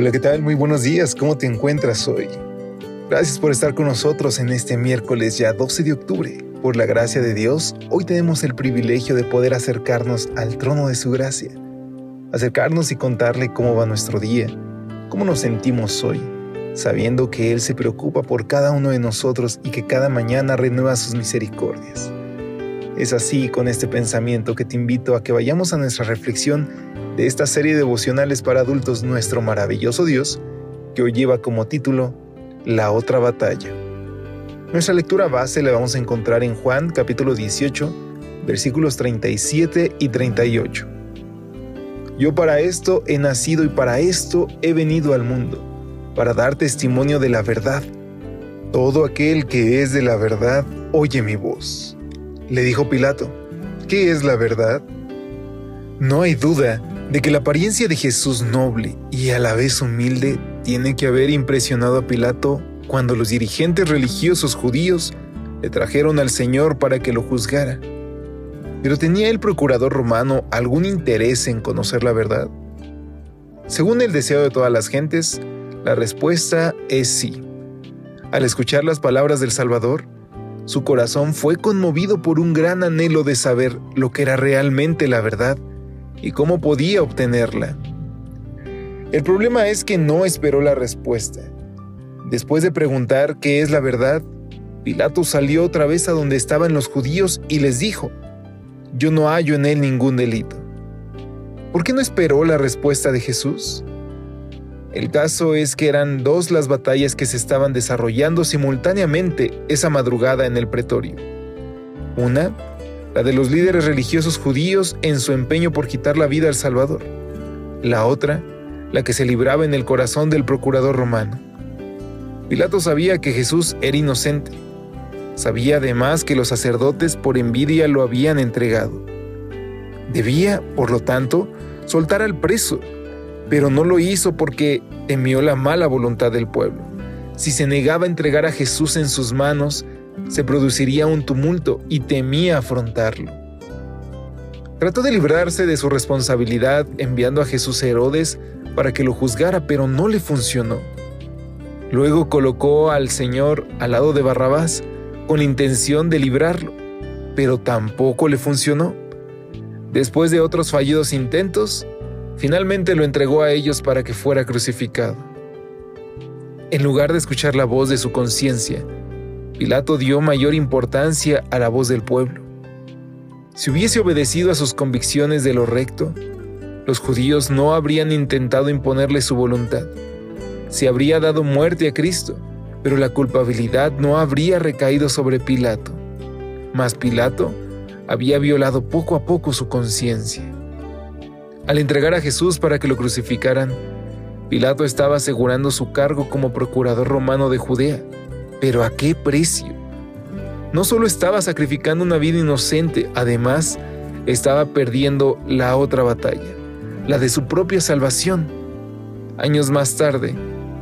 Hola, ¿qué tal? Muy buenos días, ¿cómo te encuentras hoy? Gracias por estar con nosotros en este miércoles ya 12 de octubre. Por la gracia de Dios, hoy tenemos el privilegio de poder acercarnos al trono de su gracia, acercarnos y contarle cómo va nuestro día, cómo nos sentimos hoy, sabiendo que Él se preocupa por cada uno de nosotros y que cada mañana renueva sus misericordias. Es así con este pensamiento que te invito a que vayamos a nuestra reflexión de esta serie de devocionales para adultos Nuestro maravilloso Dios, que hoy lleva como título La otra batalla. Nuestra lectura base la vamos a encontrar en Juan capítulo 18, versículos 37 y 38. Yo para esto he nacido y para esto he venido al mundo, para dar testimonio de la verdad. Todo aquel que es de la verdad oye mi voz. Le dijo Pilato, ¿qué es la verdad? No hay duda de que la apariencia de Jesús noble y a la vez humilde tiene que haber impresionado a Pilato cuando los dirigentes religiosos judíos le trajeron al Señor para que lo juzgara. Pero ¿tenía el procurador romano algún interés en conocer la verdad? Según el deseo de todas las gentes, la respuesta es sí. Al escuchar las palabras del Salvador, su corazón fue conmovido por un gran anhelo de saber lo que era realmente la verdad y cómo podía obtenerla. El problema es que no esperó la respuesta. Después de preguntar qué es la verdad, Pilato salió otra vez a donde estaban los judíos y les dijo, yo no hallo en él ningún delito. ¿Por qué no esperó la respuesta de Jesús? El caso es que eran dos las batallas que se estaban desarrollando simultáneamente esa madrugada en el pretorio. Una la de los líderes religiosos judíos en su empeño por quitar la vida al Salvador. La otra, la que se libraba en el corazón del procurador romano. Pilato sabía que Jesús era inocente. Sabía además que los sacerdotes por envidia lo habían entregado. Debía, por lo tanto, soltar al preso, pero no lo hizo porque temió la mala voluntad del pueblo. Si se negaba a entregar a Jesús en sus manos, se produciría un tumulto y temía afrontarlo. Trató de librarse de su responsabilidad enviando a Jesús a Herodes para que lo juzgara, pero no le funcionó. Luego colocó al Señor al lado de Barrabás con intención de librarlo, pero tampoco le funcionó. Después de otros fallidos intentos, finalmente lo entregó a ellos para que fuera crucificado. En lugar de escuchar la voz de su conciencia, Pilato dio mayor importancia a la voz del pueblo. Si hubiese obedecido a sus convicciones de lo recto, los judíos no habrían intentado imponerle su voluntad. Se habría dado muerte a Cristo, pero la culpabilidad no habría recaído sobre Pilato. Mas Pilato había violado poco a poco su conciencia. Al entregar a Jesús para que lo crucificaran, Pilato estaba asegurando su cargo como procurador romano de Judea pero ¿a qué precio? No solo estaba sacrificando una vida inocente, además estaba perdiendo la otra batalla, la de su propia salvación. Años más tarde,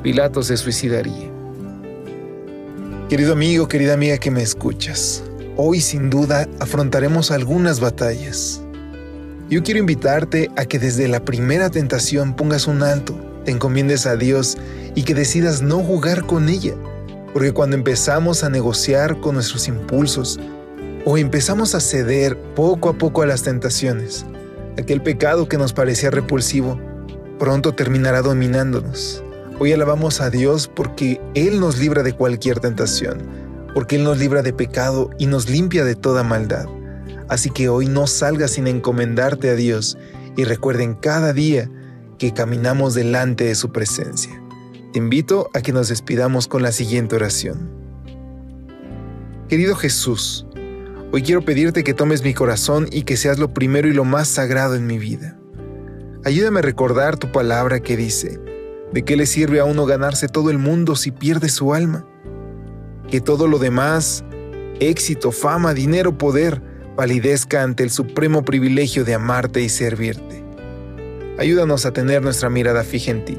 Pilato se suicidaría. Querido amigo, querida amiga que me escuchas, hoy sin duda afrontaremos algunas batallas. Yo quiero invitarte a que desde la primera tentación pongas un alto, te encomiendes a Dios y que decidas no jugar con ella porque cuando empezamos a negociar con nuestros impulsos o empezamos a ceder poco a poco a las tentaciones, aquel pecado que nos parecía repulsivo, pronto terminará dominándonos. Hoy alabamos a Dios porque Él nos libra de cualquier tentación, porque Él nos libra de pecado y nos limpia de toda maldad. Así que hoy no salgas sin encomendarte a Dios y recuerden cada día que caminamos delante de su presencia. Te invito a que nos despidamos con la siguiente oración. Querido Jesús, Hoy quiero pedirte que tomes mi corazón y que seas lo primero y lo más sagrado en mi vida. Ayúdame a recordar tu palabra que dice, ¿de qué le sirve a uno ganarse todo el mundo si pierde su alma? Que todo lo demás, éxito, fama, dinero, poder, validezca ante el supremo privilegio de amarte y servirte. Ayúdanos a tener nuestra mirada fija en ti.